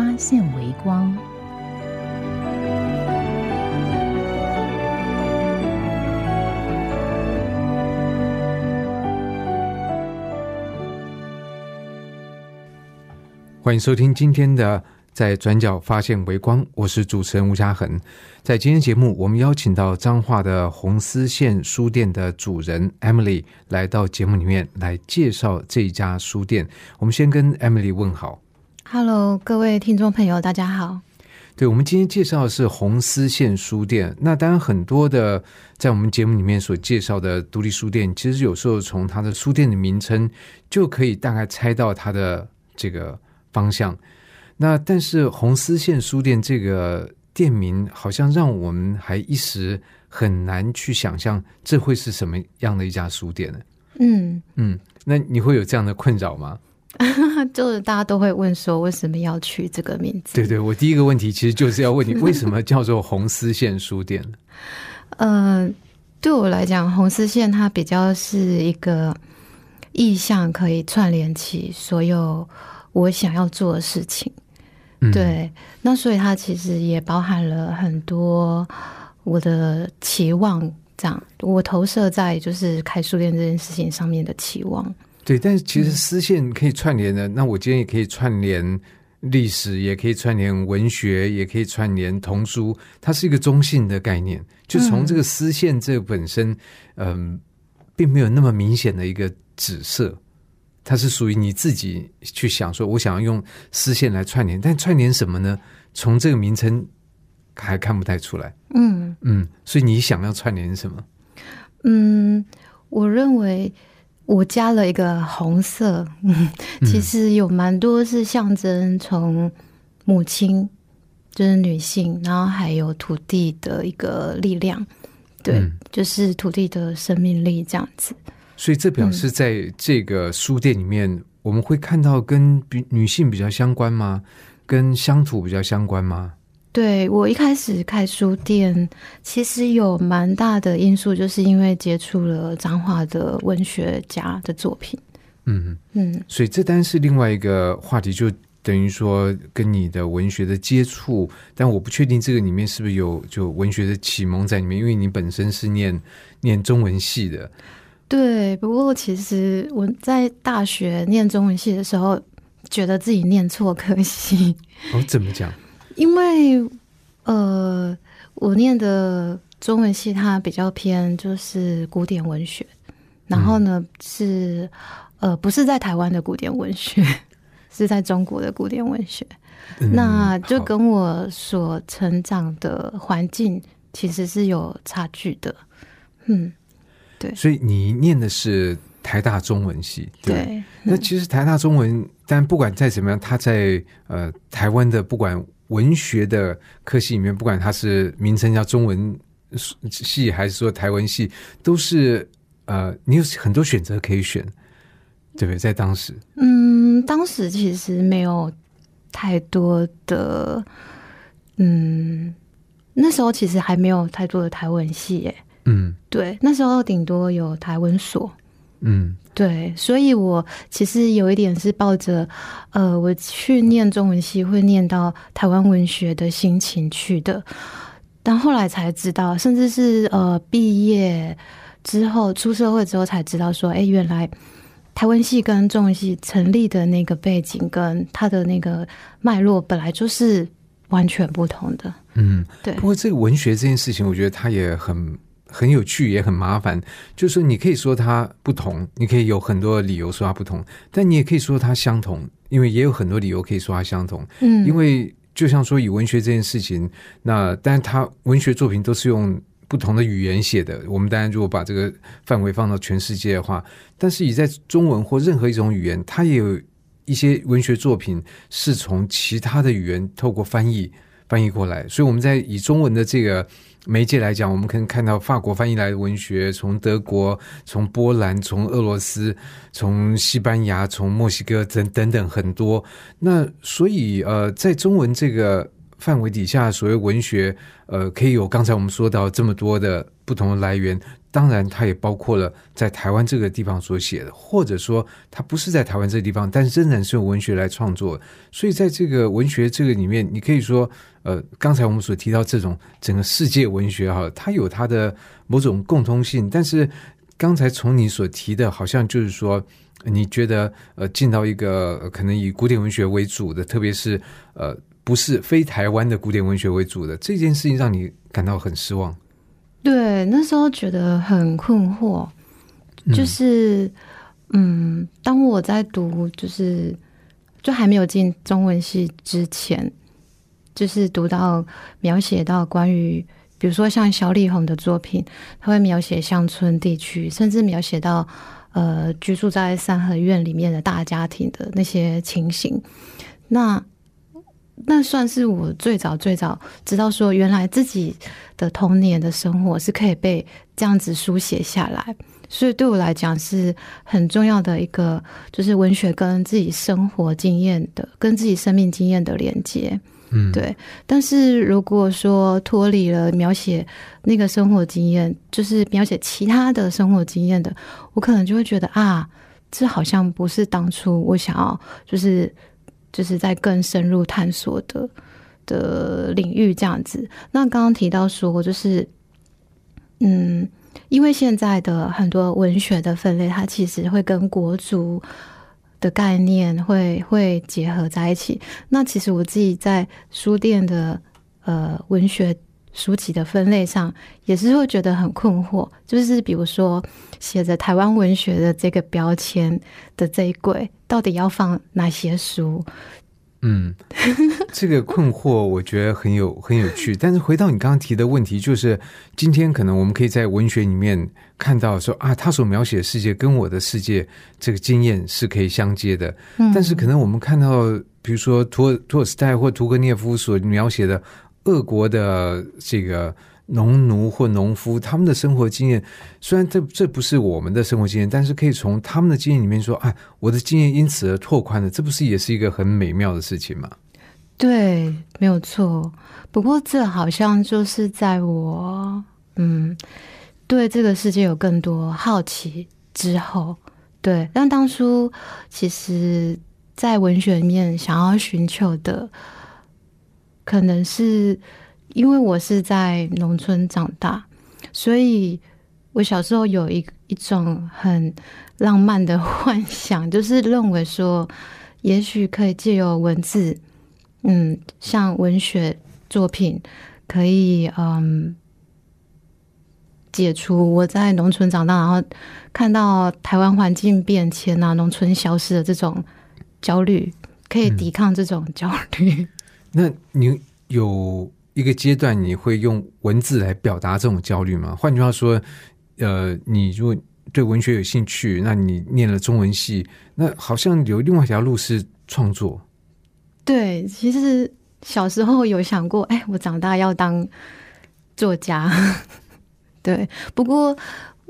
发现微光。欢迎收听今天的《在转角发现微光》，我是主持人吴嘉恒。在今天节目，我们邀请到彰化的红丝线书店的主人 Emily 来到节目里面来介绍这一家书店。我们先跟 Emily 问好。Hello，各位听众朋友，大家好。对，我们今天介绍的是红丝线书店。那当然，很多的在我们节目里面所介绍的独立书店，其实有时候从它的书店的名称就可以大概猜到它的这个方向。那但是红丝线书店这个店名，好像让我们还一时很难去想象这会是什么样的一家书店呢？嗯，嗯，那你会有这样的困扰吗？就是大家都会问说，为什么要取这个名字？对对，我第一个问题其实就是要问你，为什么叫做红丝线书店？呃，对我来讲，红丝线它比较是一个意象，可以串联起所有我想要做的事情。嗯，对，那所以它其实也包含了很多我的期望，这样我投射在就是开书店这件事情上面的期望。对，但是其实丝线可以串联的，那我今天也可以串联历史，也可以串联文学，也可以串联童书，它是一个中性的概念。就从这个丝线这个本身，嗯、并没有那么明显的一个紫色，它是属于你自己去想说，我想要用丝线来串联，但串联什么呢？从这个名称还看不太出来。嗯嗯，所以你想要串联什么？嗯，我认为我加了一个红色，嗯，其实有蛮多是象征从母亲，就是女性，然后还有土地的一个力量，对，嗯就是土地的生命力这样子。所以这表示在这个书店里面，我们会看到跟比女性比较相关吗？跟乡土比较相关吗？对我一开始开书店，其实有蛮大的因素，就是因为接触了彰化的文学家的作品。嗯，嗯，所以这单是另外一个话题，就等于说跟你的文学的接触，但我不确定这个里面是不是有就文学的启蒙在里面，因为你本身是念念中文系的，对。不过其实我在大学念中文系的时候，觉得自己念错科系，哦，怎么讲？因为呃，我念的中文系它比较偏就是古典文学，然后呢、是呃不是在台湾的古典文学，是在中国的古典文学。嗯那就跟我所成长的环境其实是有差距的。嗯，对所以你念的是台大中文系，对对。对，那其实台大中文，但不管再怎么样，它在呃台湾的不管文学的科系里面，不管它是名称叫中文系还是说台文系，都是呃你有很多选择可以选，对不对？在当时，嗯，当时其实没有太多的，嗯，那时候其实还没有太多的台文系耶。嗯对，那时候顶多有台文所。嗯对，所以我其实有一点是抱着，呃，我去念中文系会念到台湾文学的心情去的，但后来才知道，甚至是呃毕业之后出社会之后才知道说，哎，原来台湾系跟中文系成立的那个背景跟它的那个脉络本来就是完全不同的。嗯。对不，过这个文学这件事情，我觉得它也很很有趣，也很麻烦。就是，你可以说它不同，你可以有很多理由说它不同，但你也可以说它相同，因为也有很多理由可以说它相同。嗯，因为就像说以文学这件事情，那但是它文学作品都是用不同的语言写的。我们当然如果把这个范围放到全世界的话，但是以在中文或任何一种语言，它也有一些文学作品是从其他的语言透过翻译翻译过来，所以我们在以中文的这个媒介来讲，我们可以看到法国翻译来的文学，从德国、从波兰、从俄罗斯、从西班牙、从墨西哥等等等很多。那所以呃，在中文这个范围底下，所谓文学，呃，可以有刚才我们说到这么多的不同的来源。当然，它也包括了在台湾这个地方所写的，或者说它不是在台湾这个地方，但是仍然是用文学来创作。所以，在这个文学这个里面，你可以说，呃，刚才我们所提到这种整个世界文学哈，它有它的某种共通性。但是，刚才从你所提的，好像就是说，你觉得呃，进到一个可能以古典文学为主的，特别是呃，不是非台湾的古典文学为主的这件事情，让你感到很失望。对，那时候觉得很困惑，就是，嗯，当我在读，就是就还没有进中文系之前，就是读到描写到关于，比如说像小李红的作品，他会描写乡村地区，甚至描写到呃居住在三合院里面的大家庭的那些情形，那。那算是我最早最早知道说，原来自己的童年的生活是可以被这样子书写下来，所以对我来讲是很重要的一个，就是文学跟自己生活经验的、跟自己生命经验的连接。嗯，对。但是如果说脱离了描写那个生活经验，就是描写其他的生活经验的，我可能就会觉得啊，这好像不是当初我想要，就是。就是在更深入探索的的领域这样子。那刚刚提到说，就是嗯，因为现在的很多文学的分类，它其实会跟国足的概念会会结合在一起。那其实我自己在书店的呃文学书籍的分类上，也是会觉得很困惑。就是比如说写着台湾文学的这个标签的这一柜。到底要放哪些书？嗯，这个困惑我觉得很有很有趣。但是回到你刚刚提的问题，就是今天可能我们可以在文学里面看到说啊，他所描写的世界跟我的世界这个经验是可以相接的。但是可能我们看到，比如说托托尔斯泰或屠格涅夫所描写的俄国的这个。农奴或农夫他们的生活经验，虽然这这不是我们的生活经验，但是可以从他们的经验里面说，哎，我的经验因此而拓宽了，这不是也是一个很美妙的事情吗？对，没有错。不过这好像就是在我嗯对这个世界有更多好奇之后，对。但当初其实，在文学里面想要寻求的，可能是。因为我是在农村长大，所以我小时候有一一种很浪漫的幻想，就是认为说，也许可以借由文字，嗯，像文学作品，可以嗯，解除我在农村长大，然后看到台湾环境变迁啊，农村消失的这种焦虑，可以抵抗这种焦虑。那你有？一个阶段，你会用文字来表达这种焦虑吗？换句话说，呃，你如果对文学有兴趣，那你念了中文系，那好像有另外一条路是创作。对，其实小时候有想过，哎，我长大要当作家。对，不过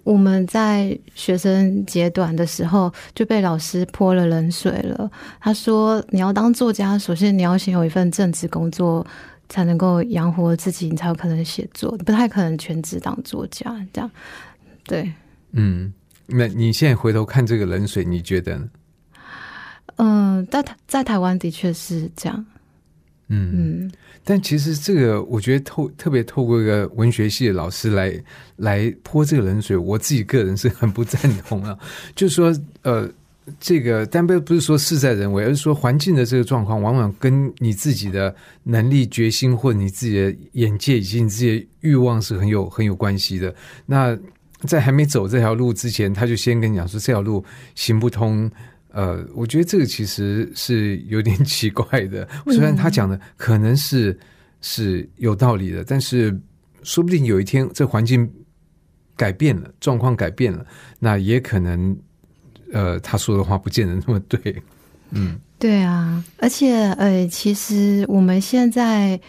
我们在学生阶段的时候就被老师泼了冷水了。他说，你要当作家，首先你要先有一份正职工作。才能够养活自己，你才有可能写作，不太可能全职当作家。这样，对，嗯，那你现在回头看这个冷水，你觉得呢？嗯，在台在台湾的确是这样，嗯，但其实这个我觉得透特别透过一个文学系的老师来来泼这个冷水，我自己个人是很不赞同啊，就是说，呃。这个但不不是说事在人为，而是说环境的这个状况，往往跟你自己的能力、决心，或你自己的眼界以及你自己的欲望是很有很有关系的。那在还没走这条路之前，他就先跟你讲说这条路行不通。呃，我觉得这个其实是有点奇怪的。虽然他讲的可能是是有道理的，但是说不定有一天这环境改变了，状况改变了，那也可能。呃，他说的话不见得那么对。嗯，对啊，而且呃，其实我们现在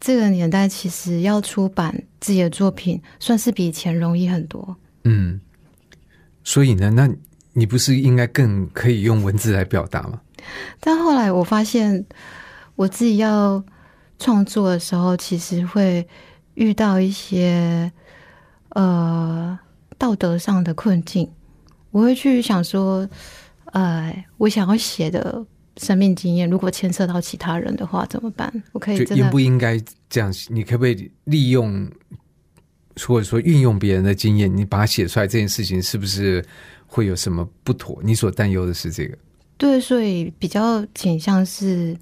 这个年代，其实要出版自己的作品，算是比以前容易很多。嗯，所以呢，那你不是应该更可以用文字来表达吗？但后来我发现，我自己要创作的时候，其实会遇到一些呃道德上的困境。我会去想说，呃，我想要写的生命经验，如果牵涉到其他人的话，怎么办？我可以应不应该这样？你可不可以利用或者说运用别人的经验，你把它写出来，这件事情是不是会有什么不妥？你所担忧的是这个？对，所以比较倾向是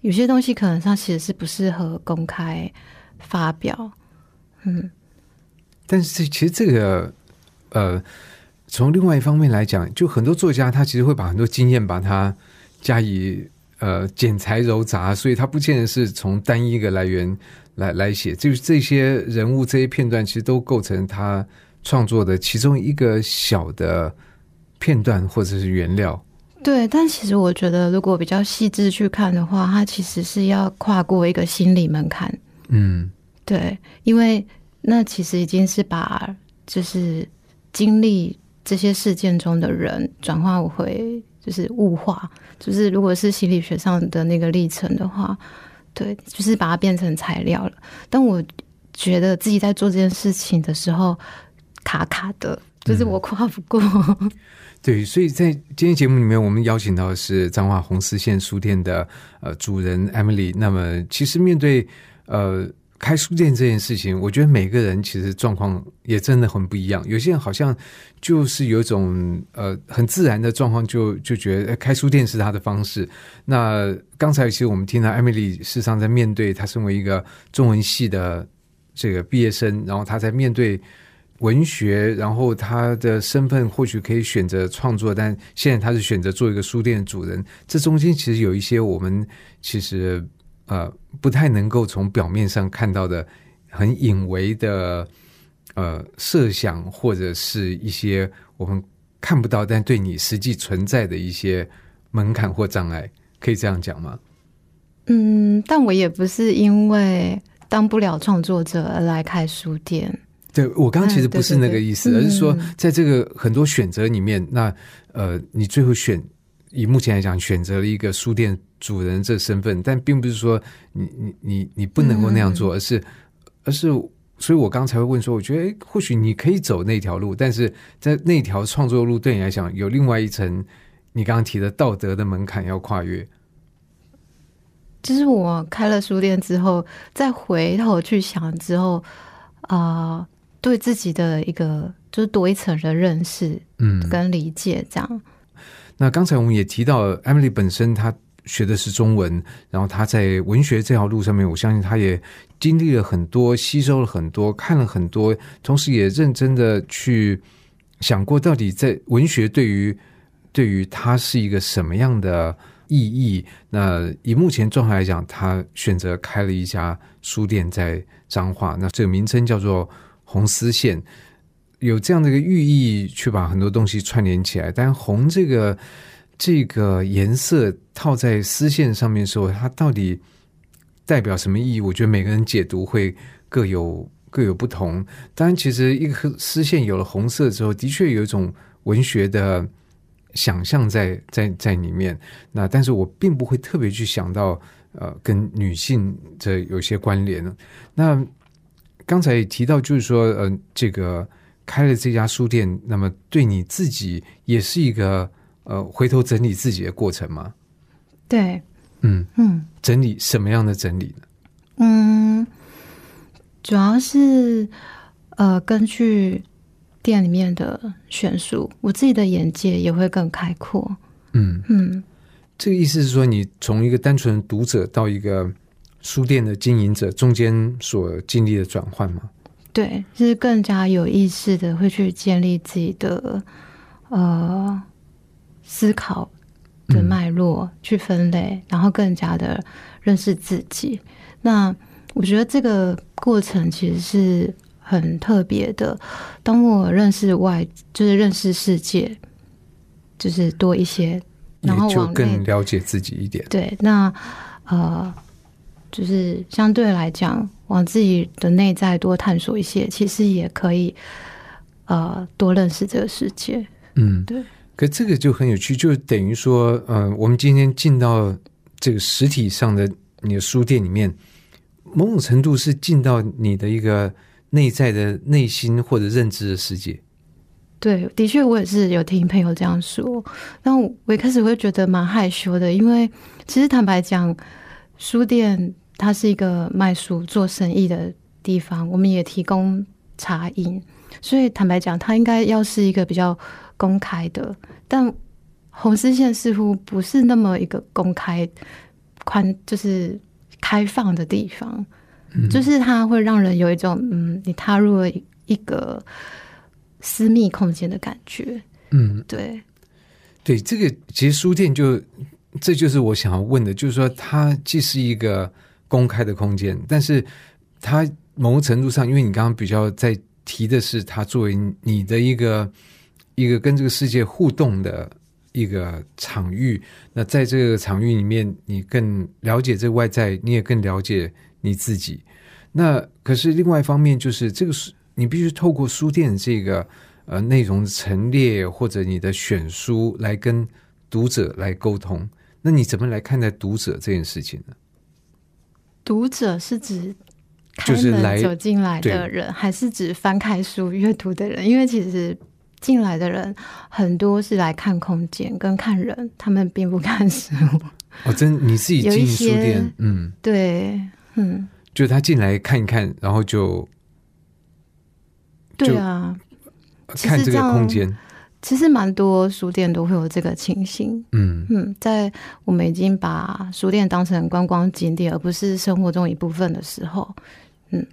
有些东西可能它其实是不适合公开发表。嗯，但是这其实这个呃，从另外一方面来讲，就很多作家他其实会把很多经验把它加以呃剪裁揉杂，所以他不见得是从单一一个来源来来写，就是这些人物这些片段其实都构成他创作的其中一个小的片段或者是原料。对。但其实我觉得，如果比较细致去看的话，它其实是要跨过一个心理门槛。嗯对，因为那其实已经是把就是经历这些事件中的人转化回就是物化，就是如果是心理学上的那个历程的话，对，就是把它变成材料了。但我觉得自己在做这件事情的时候卡卡的，就是我跨不过。对，所以在今天节目里面，我们邀请到的是彰化红丝线书店的呃主人 Emily。那么，其实面对呃开书店这件事情，我觉得每个人其实状况也真的很不一样。有些人好像就是有一种呃很自然的状况，就就觉得呃开书店是他的方式。那刚才其实我们听到 Emily 事实上在面对她身为一个中文系的这个毕业生，然后她在面对。文学，然后他的身份或许可以选择创作，但现在他是选择做一个书店的主人。这中间其实有一些我们其实呃不太能够从表面上看到的很隐微的呃设想，或者是一些我们看不到但对你实际存在的一些门槛或障碍，可以这样讲吗？嗯，但我也不是因为当不了创作者而来开书店。对我刚刚其实不是那个意思，嗯对对对而是说嗯在这个很多选择里面，那呃，你最后选以目前来讲选择了一个书店主人这身份，但并不是说你你你你不能够那样嗯。做，而是而是，所以我刚才会问说，我觉得诶或许你可以走那条路，但是在那条创作路对你来讲有另外一层你刚刚提的道德的门槛要跨越。就是我开了书店之后，再回头去想之后，啊、对自己的一个就是多一层的认识嗯，跟理解，这样。那刚才我们也提到，Emily 本身她学的是中文，然后她在文学这条路上面，我相信她也经历了很多，吸收了很多，看了很多，同时也认真的去想过，到底在文学对于对于她是一个什么样的意义？那以目前状态来讲，她选择开了一家书店在彰化，那这个名称叫做红丝线。有这样的一个寓意，去把很多东西串联起来。但红这个这个颜色套在丝线上面的时候，它到底代表什么意义？我觉得每个人解读会各有各有不同。当然，其实一个丝线有了红色之后，的确有一种文学的想象在在在里面。那但是我并不会特别去想到呃跟女性这有些关联。那刚才也提到，就是说呃这个。开了这家书店，那么对你自己也是一个呃回头整理自己的过程吗？对，嗯，嗯整理什么样的整理呢？嗯，主要是呃，根据店里面的选书，我自己的眼界也会更开阔。嗯，嗯，这个意思是说，你从一个单纯读者到一个书店的经营者，中间所经历的转换吗？对，就是更加有意识的会去建立自己的呃思考的脉络，去分类，然后更加的认识自己。那我觉得这个过程其实是很特别的。当我认识外，就是认识世界，就是多一些然后也就往内更了解自己一点。对，那呃，就是相对来讲，往自己的内在多探索一些，其实也可以呃多认识这个世界。嗯，对。可这个就很有趣，就等于说，呃，我们今天进到这个实体上的你的书店里面，某种程度是进到你的一个内在的内心或者认知的世界。对，的确，我也是有听朋友这样说。但我我一开始会觉得蛮害羞的，因为其实坦白讲，书店它是一个卖书做生意的地方，我们也提供茶饮，所以坦白讲，它应该要是一个比较公开的。但红丝线似乎不是那么一个公开、宽，就是开放的地方，就是它会让人有一种嗯，你踏入了一个。私密空间的感觉，嗯，对，对，这个其实书店就这就是我想要问的，就是说它既是一个公开的空间，但是它某种程度上，因为你刚刚比较在提的是它作为你的一个一个跟这个世界互动的一个场域，那在这个场域里面，你更了解这个外在，你也更了解你自己。那可是另外一方面，就是这个是。你必须透过书店这个呃内容陈列或者你的选书来跟读者来沟通。那你怎么来看待读者这件事情呢？读者是指就是来走进来的人，还是指翻开书阅读的人？因为其实进来的人很多是来看空间跟看人，他们并不看书。哦，真你自己进书店，嗯，对，嗯，就他进来看一看，然后就。对啊，看这个空间，其实蛮多书店都会有这个情形。嗯嗯，在我们已经把书店当成观光景点，而不是生活中一部分的时候，嗯，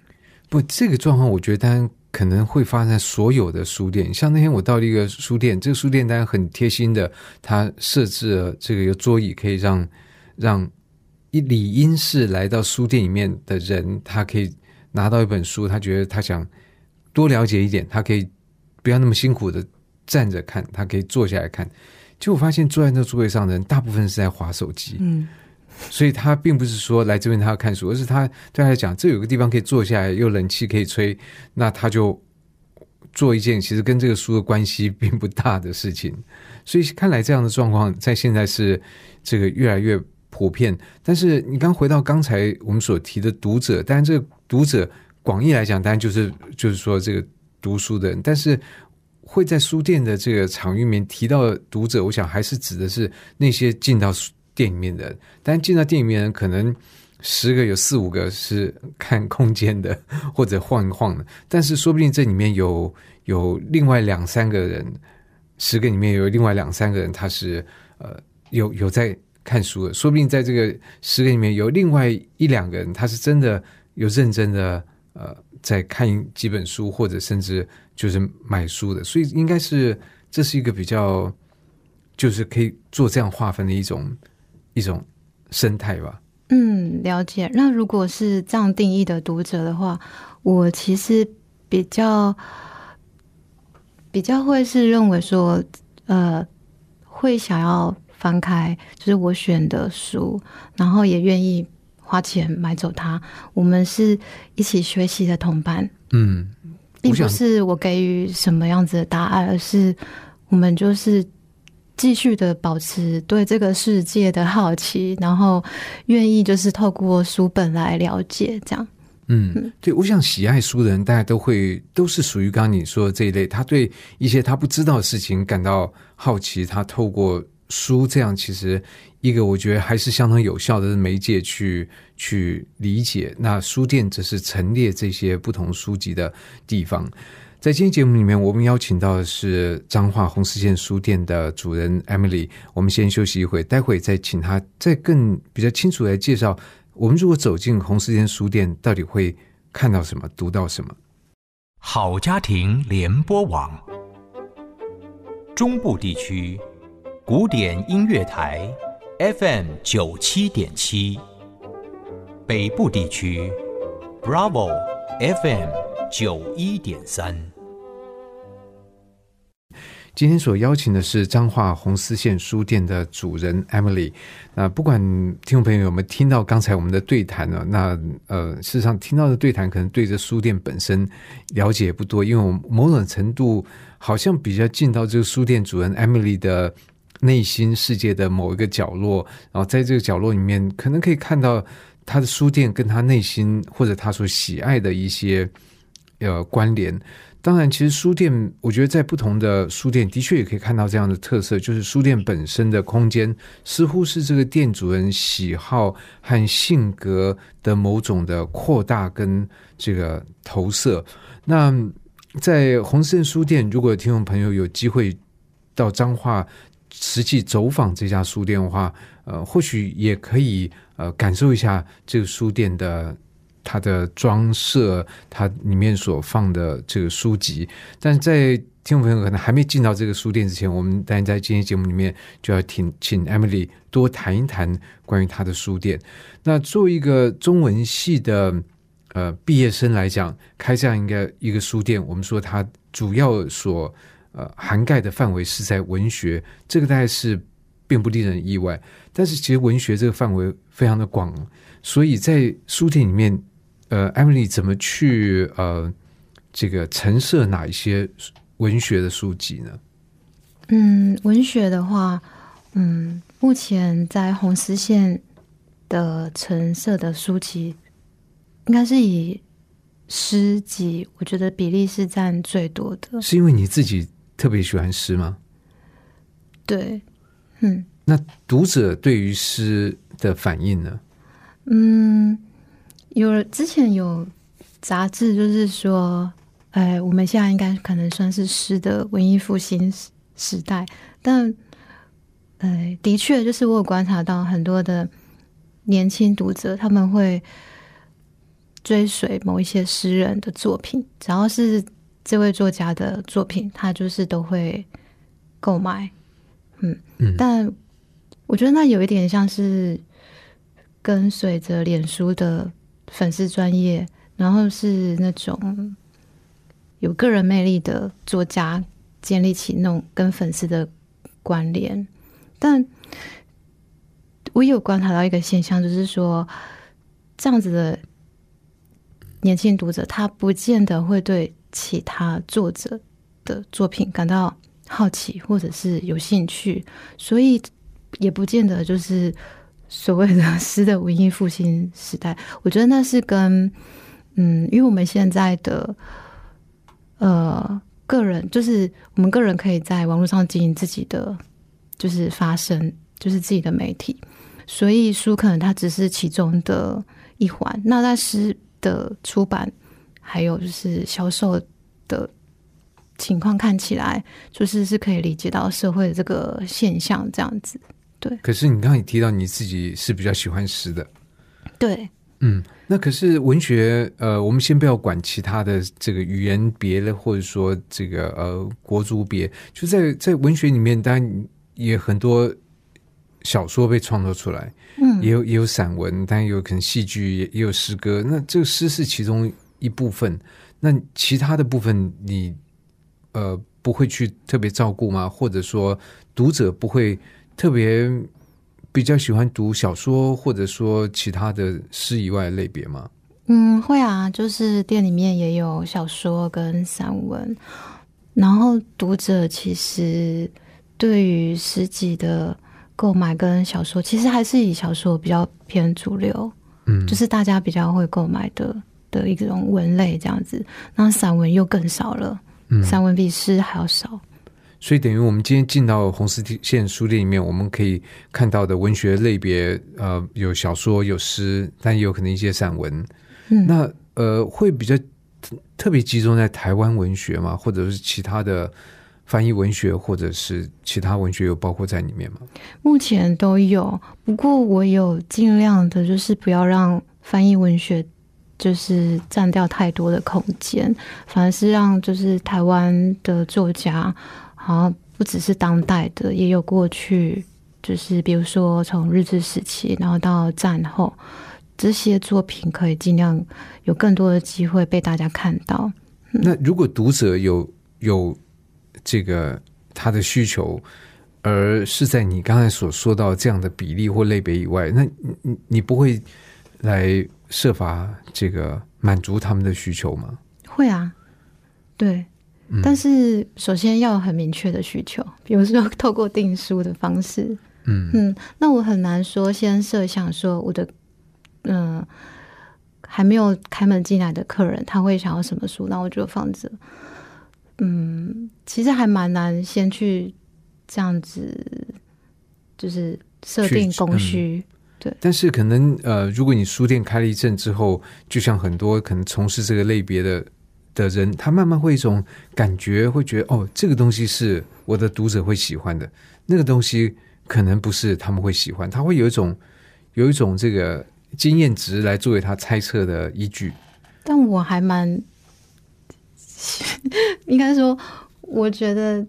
不，这个状况我觉得当然可能会发生在所有的书店。像那天我到了一个书店，这个书店当然很贴心的，它设置了这个有桌椅，可以让让一理应是来到书店里面的人，他可以拿到一本书，他觉得他想。多了解一点，他可以不要那么辛苦的站着看，他可以坐下来看。结果发现坐在那座位上的人，大部分是在划手机。嗯，所以他并不是说来这边他要看书，而是他对他来讲，这有个地方可以坐下来，又冷气可以吹，那他就做一件其实跟这个书的关系并不大的事情。所以看来这样的状况在现在是这个越来越普遍。但是你刚回到刚才我们所提的读者，当然这个读者。广义来讲，当然就是就是说这个读书的人，但是会在书店的这个场域里面提到读者，我想还是指的是那些进到店里面的。但进到店里面，可能十个有四五个是看空间的，或者晃一晃的。但是说不定这里面有有另外两三个人，十个里面有另外两三个人，他是呃有有在看书的。说不定在这个十个里面有另外一两个人，他是真的有认真的。呃，在看几本书，或者甚至就是买书的，所以应该是这是一个比较，就是可以做这样划分的一种一种生态吧。嗯，了解。那如果是这样定义的读者的话，我其实比较比较会是认为说，呃，会想要翻开就是我选的书，然后也愿意。花钱买走它，我们是一起学习的同伴。嗯，并不是我给予什么样子的答案，而是我们就是继续的保持对这个世界的好奇，然后愿意就是透过书本来了解这样。嗯，对，我想喜爱书的人，大家都会都是属于刚刚你说的这一类，他对一些他不知道的事情感到好奇，他透过书这样其实。一个我觉得还是相当有效的媒介去去理解。那书店只是陈列这些不同书籍的地方。在今天节目里面，我们邀请到的是彰化红丝线书店的主人 Emily。我们先休息一会，待会再请他再更比较清楚来介绍。我们如果走进红丝线书店，到底会看到什么，读到什么？好家庭联播网，中部地区古典音乐台。FM 九七点七，北部地区，Bravo FM 九一点三。今天所邀请的是彰化红丝线书店的主人 Emily。那不管听众朋友有没有听到刚才我们的对谈呢？那呃，事实上听到的对谈可能对这书店本身了解不多，因为我某种程度好像比较进到这个书店主人 Emily 的内心世界的某一个角落，然后在这个角落里面，可能可以看到他的书店跟他内心或者他所喜爱的一些呃关联。当然，其实书店，我觉得在不同的书店的确也可以看到这样的特色，就是书店本身的空间似乎是这个店主人喜好和性格的某种的扩大跟这个投射。那在红线书店，如果听众朋友有机会到彰化实际走访这家书店的话，呃，或许也可以呃感受一下这个书店的。它的装设，它里面所放的这个书籍，但在听众朋友可能还没进到这个书店之前，我们当然在今天节目里面就要请请 Emily 多谈一谈关于他的书店。那作为一个中文系的呃毕业生来讲，开这样一个一个书店，我们说它主要所呃涵盖的范围是在文学，这个大概是并不令人意外。但是其实文学这个范围非常的广，所以在书店里面。呃，Emily 怎么去呃这个陈设哪一些文学的书籍呢？嗯，文学的话，嗯，目前在红丝线的陈设的书籍，应该是以诗集，我觉得比例是占最多的。是因为你自己特别喜欢诗吗？对，嗯。那读者对于诗的反应呢？嗯。有之前有杂志，就是说，哎，我们现在应该可能算是诗的文艺复兴时代，但，哎，的确，就是我有观察到很多的年轻读者，他们会追随某一些诗人的作品，只要是这位作家的作品，他就是都会购买，嗯嗯，但我觉得那有一点像是跟随着脸书的。粉丝专业，然后是那种有个人魅力的作家，建立起那种跟粉丝的关联。但我有观察到一个现象，就是说，这样子的年轻读者，他不见得会对其他作者的作品感到好奇，或者是有兴趣，所以也不见得就是。所谓的诗的文艺复兴时代，我觉得那是跟嗯，因为我们现在的呃个人，就是我们个人可以在网络上经营自己的，就是发声，就是自己的媒体，所以书可能它只是其中的一环。那在诗的出版还有就是销售的情况看起来，就是是可以理解到社会的这个现象这样子。对，可是你刚刚也提到你自己是比较喜欢诗的，对，嗯，那可是文学，呃，我们先不要管其他的这个语言别的，或者说这个呃国族别，就在在文学里面，当然也很多小说被创作出来，嗯，也有也有散文，但有可能戏剧也也有诗歌，那这个诗是其中一部分，那其他的部分你呃不会去特别照顾吗？或者说读者不会？特别比较喜欢读小说，或者说其他的诗以外类别吗？嗯，会啊，就是店里面也有小说跟散文。然后读者其实对于诗集的购买跟小说，其实还是以小说比较偏主流，嗯，就是大家比较会购买的的一种文类这样子。那散文又更少了，嗯散文比诗还要少。所以等于我们今天进到红丝线书店里面，我们可以看到的文学类别，呃，有小说、有诗，但也有可能一些散文。嗯，那呃，会比较特别集中在台湾文学吗？或者是其他的翻译文学，或者是其他文学有包括在里面吗？目前都有，不过我有尽量的，就是不要让翻译文学就是占掉太多的空间，反而是让就是台湾的作家。好，不只是当代的，也有过去，就是比如说从日治时期，然后到战后，这些作品可以尽量有更多的机会被大家看到。那如果读者有有这个他的需求，而是在你刚才所说到这样的比例或类别以外，那你你不会来设法这个满足他们的需求吗？会啊，对，嗯。但是首先要有很明确的需求，比如说透过订书的方式，嗯。嗯，那我很难说先设想说我的，嗯、还没有开门进来的客人他会想要什么书，那我就放着。嗯，其实还蛮难先去这样子，就是设定去嗯供需。但是可能呃，如果你书店开了一阵之后，就像很多可能从事这个类别的的人，他慢慢会一种感觉，会觉得哦，这个东西是我的读者会喜欢的，那个东西可能不是他们会喜欢，他会有一种有一种这个经验值来作为他猜测的依据。但我还蛮，应该说，我觉得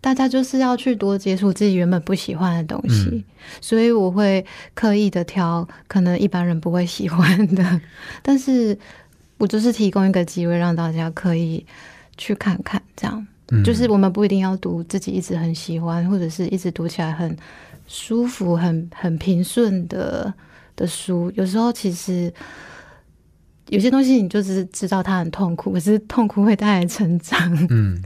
大家就是要去多接触自己原本不喜欢的东西，嗯。所以我会刻意的挑可能一般人不会喜欢的，但是我就是提供一个机会让大家可以去看看，这样、嗯。就是我们不一定要读自己一直很喜欢，或者是一直读起来很舒服、很很平顺的的书，有时候其实。有些东西你就是知道它很痛苦，可是痛苦会带来成长。嗯，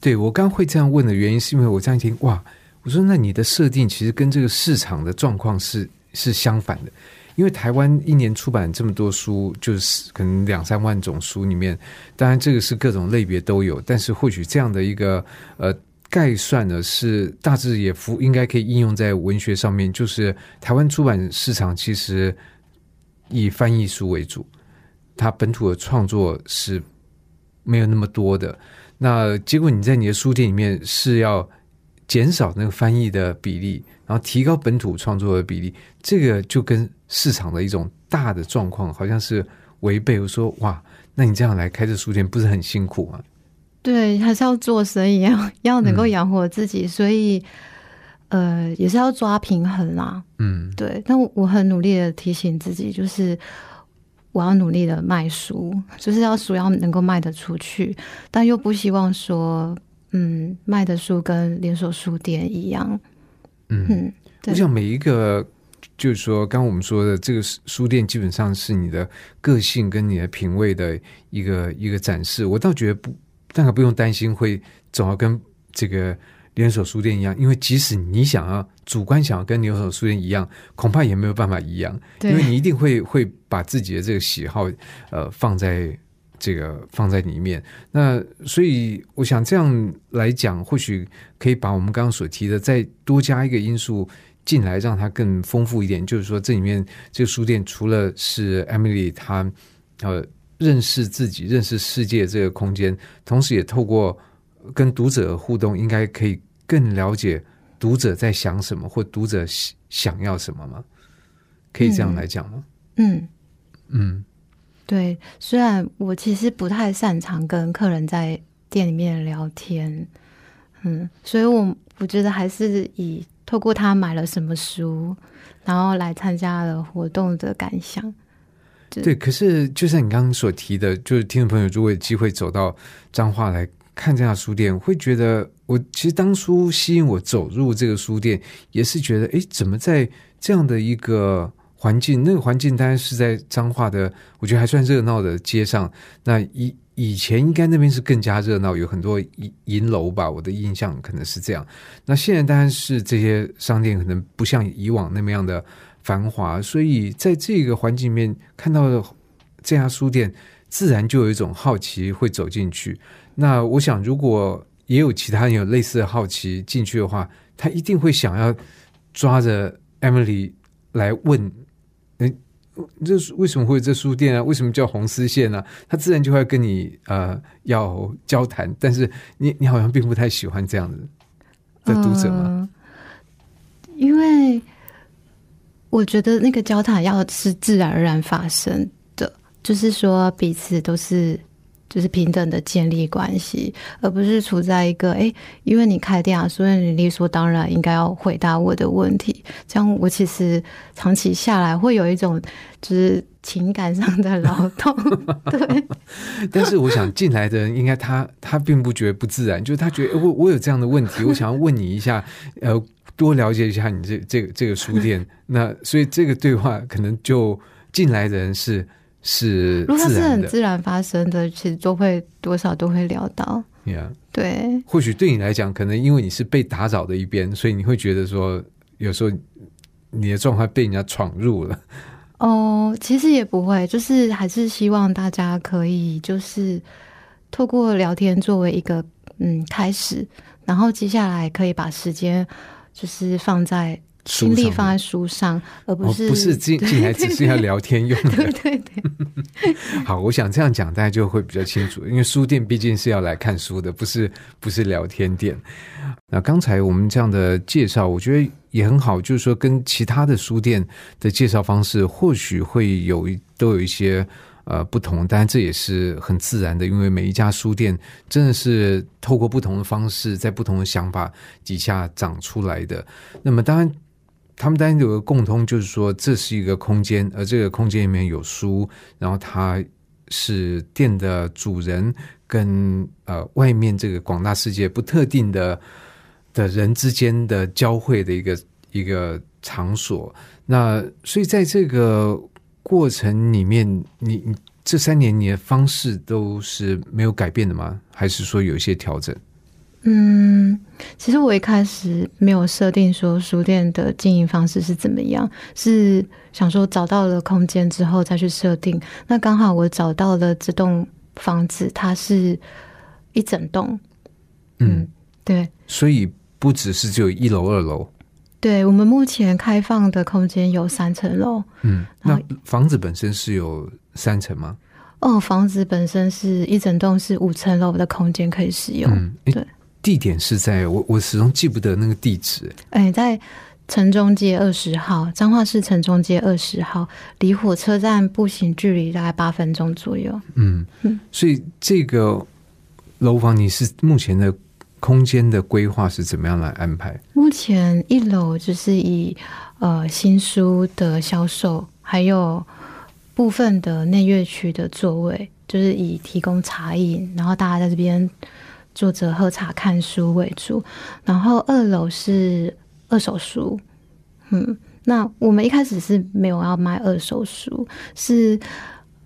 对我刚会这样问的原因，是因为我这样一听，哇，我说那你的设定其实跟这个市场的状况是是相反的，因为台湾一年出版这么多书，就是可能两三万种书里面，当然这个是各种类别都有，但是或许这样的一个呃概算呢，是大致也符应该可以应用在文学上面，就是台湾出版市场其实以翻译书为主，它本土的创作是没有那么多的。那结果你在你的书店里面是要减少那个翻译的比例，然后提高本土创作的比例，这个就跟市场的一种大的状况好像是违背。我说哇，那你这样来开这书店不是很辛苦吗？对，还是要做生意，要要能够养活自己，所以呃，也是要抓平衡啦。嗯对，但我我很努力的提醒自己，就是我要努力的卖书，就是要书要能够卖得出去，但又不希望说，嗯，卖的书跟连锁书店一样。嗯，我想每一个。就是说，刚刚我们说的这个书店，基本上是你的个性跟你的品味的一个一个展示。我倒觉得不，大概不用担心会总要跟这个连锁书店一样，因为即使你想要主观想要跟连锁书店一样，恐怕也没有办法一样，因为你一定会会把自己的这个喜好呃放在这个放在里面。那所以我想这样来讲，或许可以把我们刚刚所提的再多加一个因素。进来让它更丰富一点，就是说这里面这个书店除了是 Emily 她呃认识自己、认识世界这个空间，同时也透过跟读者互动，应该可以更了解读者在想什么，或读者想要什么吗？可以这样来讲吗？嗯，嗯对。虽然我其实不太擅长跟客人在店里面聊天，嗯，所以我我觉得还是以。透过他买了什么书，然后来参加了活动的感想。对，可是就像你刚刚所提的，就是听众朋友如果有机会走到彰化来看这家书店，会觉得我其实当初吸引我走入这个书店，也是觉得，哎，怎么在这样的一个环境，那个环境当然是在彰化的，我觉得还算热闹的街上，那以。以前应该那边是更加热闹，有很多银银楼吧，我的印象可能是这样。那现在当然是这些商店可能不像以往那么样的繁华，所以在这个环境里面看到的这家书店，自然就有一种好奇会走进去。那我想，如果也有其他人有类似的好奇进去的话，他一定会想要抓着 Emily 来问。这为什么会有这书店啊？为什么叫红丝线呢、啊？他自然就会跟你呃要交谈，但是你你好像并不太喜欢这样的的读者吗、因为我觉得那个交谈要是自然而然发生，就是说彼此都是就是平等的建立关系，而不是处在一个哎，因为你开店啊，所以你理所当然应该要回答我的问题。这样我其实长期下来会有一种就是情感上的劳动。对，但是我想进来的人应该他他并不觉得不自然，就是他觉得我我有这样的问题，我想要问你一下，呃，多了解一下你这这个这个书店。那所以这个对话可能就进来的人是。是，如果它是很自然发生的，其实都会多少都会聊到。Yeah，对。或许对你来讲，可能因为你是被打扰的一边，所以你会觉得说，有时候你的状态被人家闯入了。哦，其实也不会，就是还是希望大家可以就是透过聊天作为一个嗯开始，然后接下来可以把时间就是放在。心力放在书上，而不是不是 进进来只是要聊天用的。对对对。好，我想这样讲，大家就会比较清楚，因为书店毕竟是要来看书的，不是不是聊天店。那刚才我们这样的介绍，我觉得也很好，就是说跟其他的书店的介绍方式，或许会有都有一些呃不同，但这也是很自然的，因为每一家书店真的是透过不同的方式，在不同的想法底下长出来的。那么当然。他们当然有个共通，就是说这是一个空间，而这个空间里面有书，然后它是店的主人跟呃外面这个广大世界不特定的的人之间的交汇的一个一个场所。那所以在这个过程里面，你你这三年你的方式都是没有改变的吗？还是说有一些调整？嗯，其实我一开始没有设定说书店的经营方式是怎么样，是想说找到了空间之后再去设定。那刚好我找到了这栋房子，它是一整栋。嗯，对。所以不只是只有一楼、二楼。对，我们目前开放的空间有三层楼。嗯，那房子本身是有三层吗？哦，房子本身是一整栋是五层楼的空间可以使用。嗯，对。地点是在我我始终记不得那个地址。哎，在城中街二十号，彰化市城中街二十号，离火车站步行距离大概八分钟左右。嗯嗯，所以这个楼房你是目前的空间的规划是怎么样来安排？目前一楼就是以呃新书的销售，还有部分的内乐区的座位，就是以提供茶饮，然后大家在这边。坐着喝茶看书为主，然后二楼是二手书。嗯，那我们一开始是没有要卖二手书，是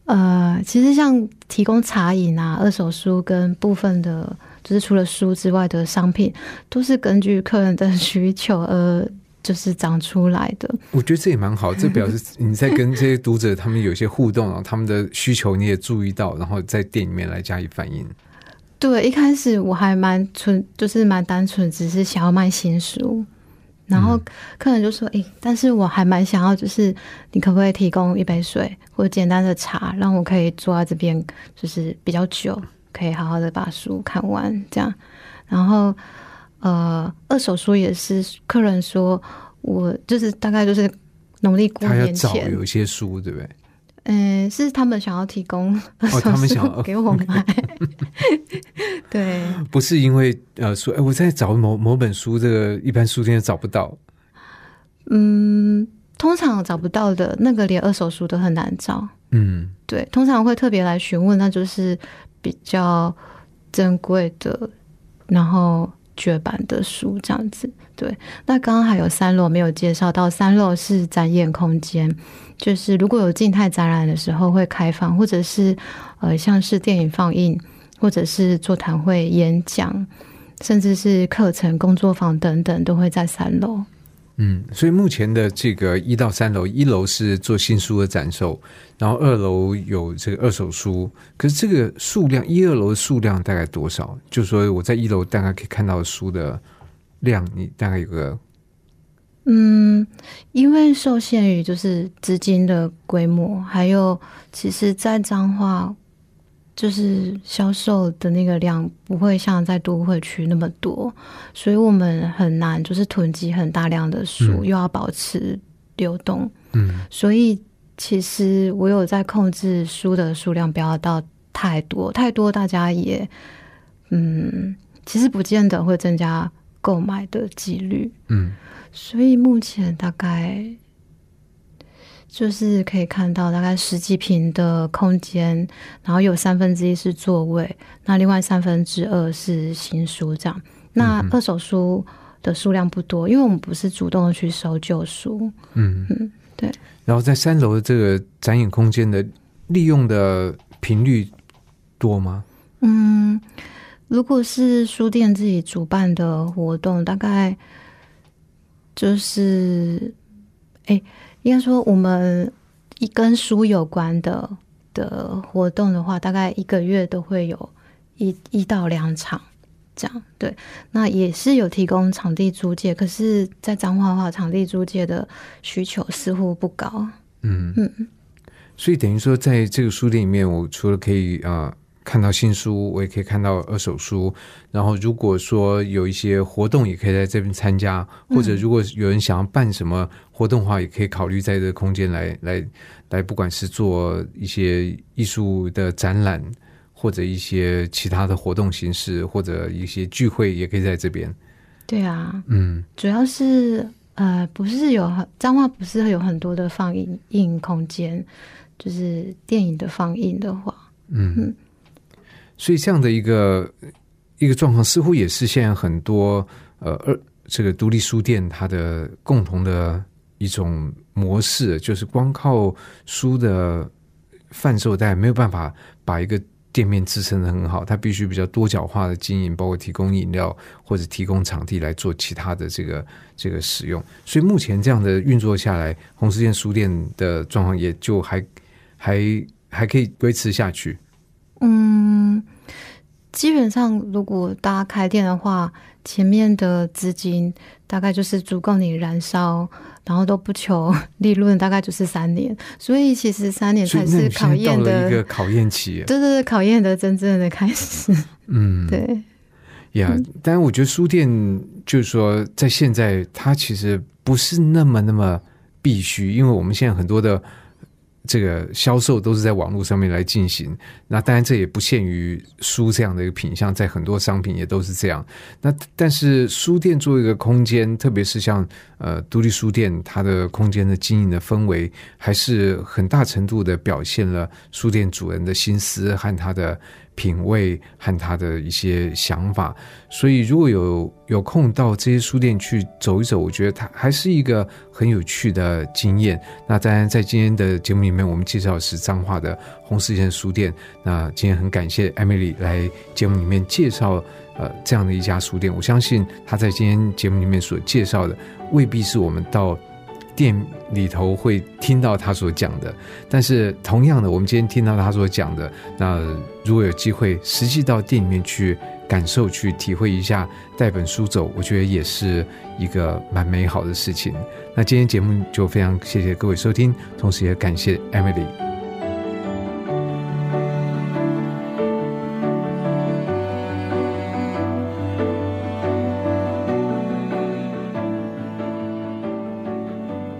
呃，其实像提供茶饮啊、二手书跟部分的，就是除了书之外的商品，都是根据客人的 需求而就是长出来的。我觉得这也蛮好，这表示 你在跟这些读者他们有些互动，然后他们的需求你也注意到，然后在店里面来加以反映。对，一开始我还蛮纯，就是蛮单纯，只是想要卖新书。然后客人就说：“诶，但是我还蛮想要，就是你可不可以提供一杯水或者简单的茶，让我可以坐在这边，就是比较久，可以好好的把书看完这样。”然后呃，二手书也是客人说，我就是大概就是农历过年前有一些书，对不对？嗯，是他们想要提供哦，他们想要给我买，对，不是因为呃说，哎，我在找某某本书，这个一般书店找不到。嗯，通常找不到的那个，连二手书都很难找。嗯，对，通常会特别来询问，那就是比较珍贵的，然后绝版的书这样子。对，那刚刚还有三楼没有介绍到，三楼是展演空间。就是如果有静态展览的时候会开放，或者是呃像是电影放映，或者是座谈会、演讲，甚至是课程、工作坊等等，都会在三楼。嗯，所以目前的这个一到三楼，一楼是做新书的展售，然后二楼有这个二手书。可是这个数量，一二楼的数量大概多少？就是说我在一楼大概可以看到书的量，你大概有个。嗯，因为受限于就是资金的规模，还有其实，在彰化就是销售的那个量不会像在都会区那么多，所以我们很难就是囤积很大量的书，又要保持流动。嗯，所以其实我有在控制书的数量，不要到。太多，太多大家也嗯，其实不见得会增加购买的几率。嗯，所以目前大概就是可以看到大概十几平的空间，然后有三分之一是座位，那另外三分之二是新书这样。那二手书的数量不多，因为我们不是主动的去收旧书。嗯嗯，对。然后在三楼的这个展演空间的利用的频率多吗？嗯，如果是书店自己主办的活动，大概就是，哎，应该说我们一跟书有关的的活动的话，大概一个月都会有一一到两场。这样对，那也是有提供场地租借，可是，在彰化的话，场地租借的需求似乎不高。嗯嗯，所以等于说，在这个书店里面，我除了可以呃看到新书，我也可以看到二手书。然后，如果说有一些活动，也可以在这边参加，或者如果有人想要办什么活动的话，也可以考虑在这个空间来来来，不管是做一些艺术的展览。或者一些其他的活动形式，或者一些聚会，也可以在这边。对啊，嗯，主要是呃，不是有彰化，不是有很多的放映映空间，就是电影的放映的话，嗯，嗯所以这样的一个一个状况，似乎也是现在很多呃二这个独立书店它的共同的一种模式，就是光靠书的贩售，但没有办法把一个。店面支撑的很好，它必须比较多角化的经营，包括提供饮料或者提供场地来做其他的这个这个使用。所以目前这样的运作下来，红石店书店的状况也就还还还可以维持下去。嗯，基本上如果大家开店的话，前面的资金大概就是足够你燃烧。然后都不求 利润，大概就是三年，所以其实三年才是考验的一个考验期。对对对，考验的真正的开始。嗯，对。呀，但是我觉得书店就是说，在现在它其实不是那么那么必须，因为我们现在很多的。这个销售都是在网络上面来进行，那当然这也不限于书这样的一个品相，在很多商品也都是这样。那但是书店作为一个空间，特别是像呃独立书店，它的空间的经营的氛围，还是很大程度的表现了书店主人的心思和他的。品味和他的一些想法，所以如果有有空到这些书店去走一走，我觉得它还是一个很有趣的经验。那当然，在今天的节目里面，我们介绍的是彰化的红四线书店。那今天很感谢艾米丽来节目里面介绍呃这样的一家书店。我相信她在今天节目里面所介绍的，未必是我们到。店里头会听到他所讲的，但是同样的，我们今天听到他所讲的，那如果有机会实际到店里面去感受、去体会一下，带本书走，我觉得也是一个蛮美好的事情。那今天节目就非常谢谢各位收听，同时也感谢 Emily。